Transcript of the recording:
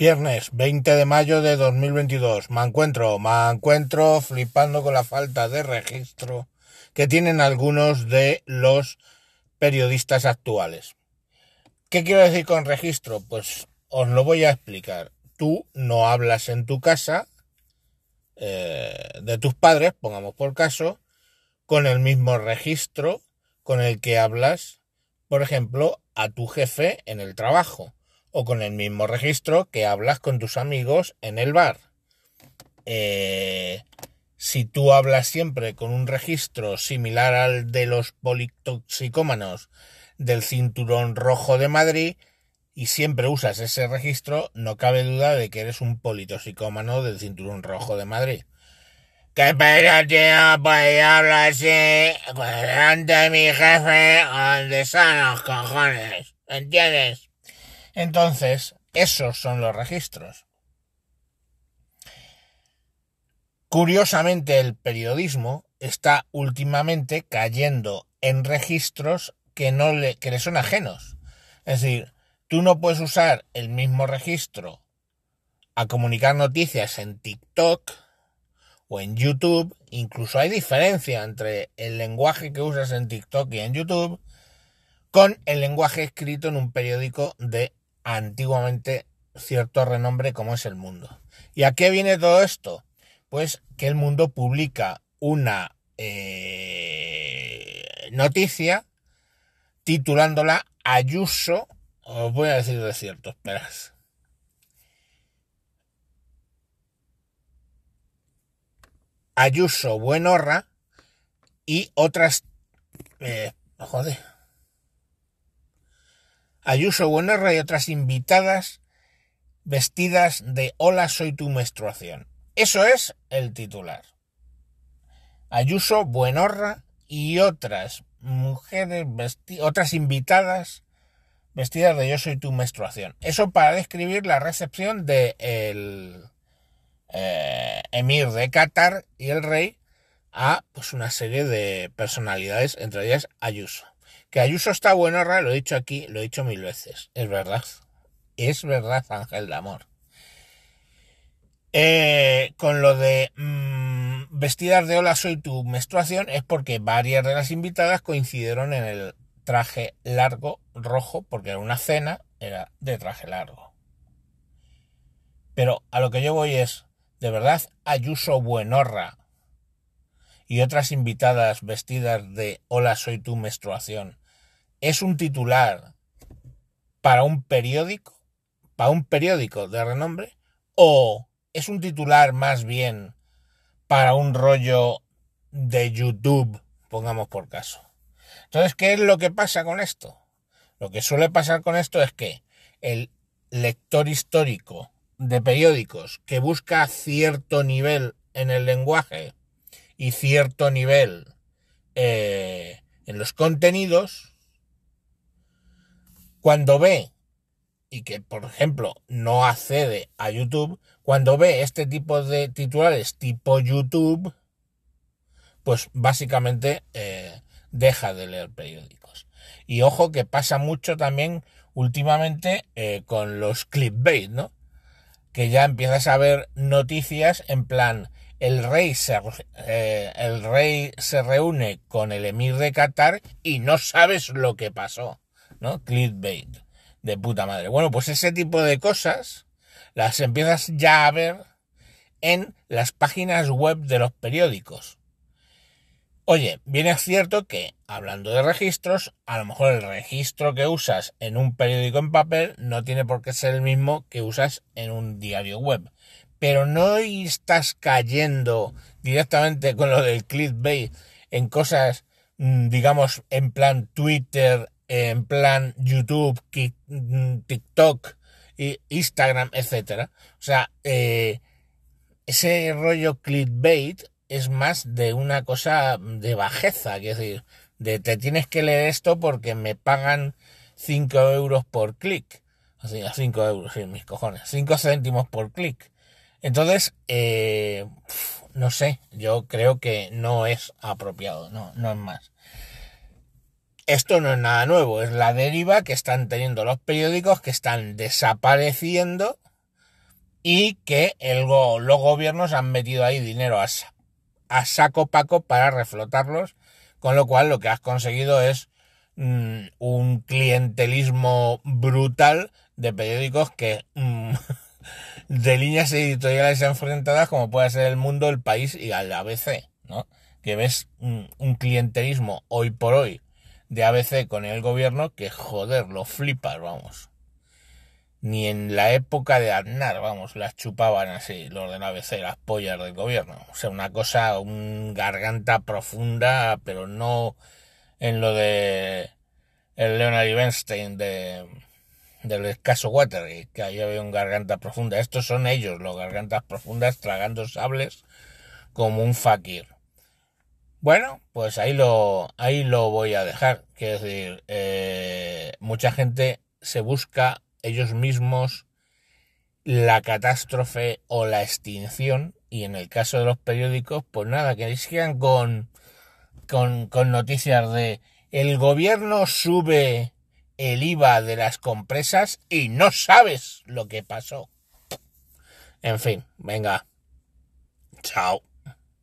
Viernes 20 de mayo de 2022. Me encuentro, me encuentro flipando con la falta de registro que tienen algunos de los periodistas actuales. ¿Qué quiero decir con registro? Pues os lo voy a explicar. Tú no hablas en tu casa eh, de tus padres, pongamos por caso, con el mismo registro con el que hablas, por ejemplo, a tu jefe en el trabajo o con el mismo registro que hablas con tus amigos en el bar. Eh, si tú hablas siempre con un registro similar al de los politoxicómanos del cinturón rojo de Madrid y siempre usas ese registro, no cabe duda de que eres un politoxicómano del cinturón rojo de Madrid. ¿Qué pasa, tío? Pues hablar así delante de mi jefe donde están los cojones. ¿Entiendes? Entonces, esos son los registros. Curiosamente, el periodismo está últimamente cayendo en registros que no le, que le son ajenos. Es decir, tú no puedes usar el mismo registro a comunicar noticias en TikTok o en YouTube. Incluso hay diferencia entre el lenguaje que usas en TikTok y en YouTube con el lenguaje escrito en un periódico de antiguamente cierto renombre como es el mundo. ¿Y a qué viene todo esto? Pues que el mundo publica una eh, noticia titulándola Ayuso, os voy a decir de cierto, esperad. Ayuso Buenorra y otras... Eh, joder Ayuso Buenorra y otras invitadas vestidas de Hola, soy tu menstruación. Eso es el titular. Ayuso Buenorra y otras mujeres, otras invitadas vestidas de Yo soy tu menstruación. Eso para describir la recepción de eh, emir de Qatar y el rey a pues una serie de personalidades, entre ellas Ayuso. Que Ayuso está bueno, lo he dicho aquí, lo he dicho mil veces. Es verdad. Es verdad, Ángel de Amor. Eh, con lo de mmm, vestidas de hola soy tu menstruación es porque varias de las invitadas coincidieron en el traje largo rojo, porque era una cena, era de traje largo. Pero a lo que yo voy es, de verdad, Ayuso Buenorra y otras invitadas vestidas de Hola, soy tu menstruación, es un titular para un periódico, para un periódico de renombre, o es un titular más bien para un rollo de YouTube, pongamos por caso. Entonces, ¿qué es lo que pasa con esto? Lo que suele pasar con esto es que el lector histórico de periódicos que busca cierto nivel en el lenguaje y cierto nivel eh, en los contenidos, cuando ve, y que por ejemplo no accede a YouTube, cuando ve este tipo de titulares tipo YouTube, pues básicamente eh, deja de leer periódicos. Y ojo que pasa mucho también últimamente eh, con los clickbait, ¿no? Que ya empiezas a ver noticias en plan, el rey se, eh, el rey se reúne con el emir de Qatar y no sabes lo que pasó, ¿no? Clickbait, de puta madre. Bueno, pues ese tipo de cosas las empiezas ya a ver en las páginas web de los periódicos. Oye, bien es cierto que, hablando de registros, a lo mejor el registro que usas en un periódico en papel no tiene por qué ser el mismo que usas en un diario web pero no estás cayendo directamente con lo del clickbait en cosas, mm, digamos, en plan Twitter, en plan YouTube, mm, TikTok, Instagram, etcétera. O sea, eh, ese rollo clickbait es más de una cosa de bajeza, es decir, de te tienes que leer esto porque me pagan 5 euros por clic. Así, a 5 euros, mis cojones. 5 céntimos por clic. Entonces, eh, no sé, yo creo que no es apropiado, no, no es más. Esto no es nada nuevo, es la deriva que están teniendo los periódicos que están desapareciendo y que el, los gobiernos han metido ahí dinero a, a saco paco para reflotarlos, con lo cual lo que has conseguido es mm, un clientelismo brutal de periódicos que mm, de líneas editoriales enfrentadas como puede ser el mundo, el país y al ABC, ¿no? Que ves un, un clientelismo hoy por hoy de ABC con el gobierno que joder, lo flipas, vamos ni en la época de Aznar, vamos, las chupaban así, los de la ABC, las pollas del gobierno. O sea, una cosa, un garganta profunda, pero no en lo de el Leonard Bernstein de del escaso Watergate, que ahí había un garganta profunda. Estos son ellos, los gargantas profundas, tragando sables como un fakir. Bueno, pues ahí lo, ahí lo voy a dejar. Quiero decir, eh, mucha gente se busca ellos mismos la catástrofe o la extinción y en el caso de los periódicos pues nada que sigan con, con, con noticias de el gobierno sube el IVA de las compresas y no sabes lo que pasó. En fin, venga. Chao.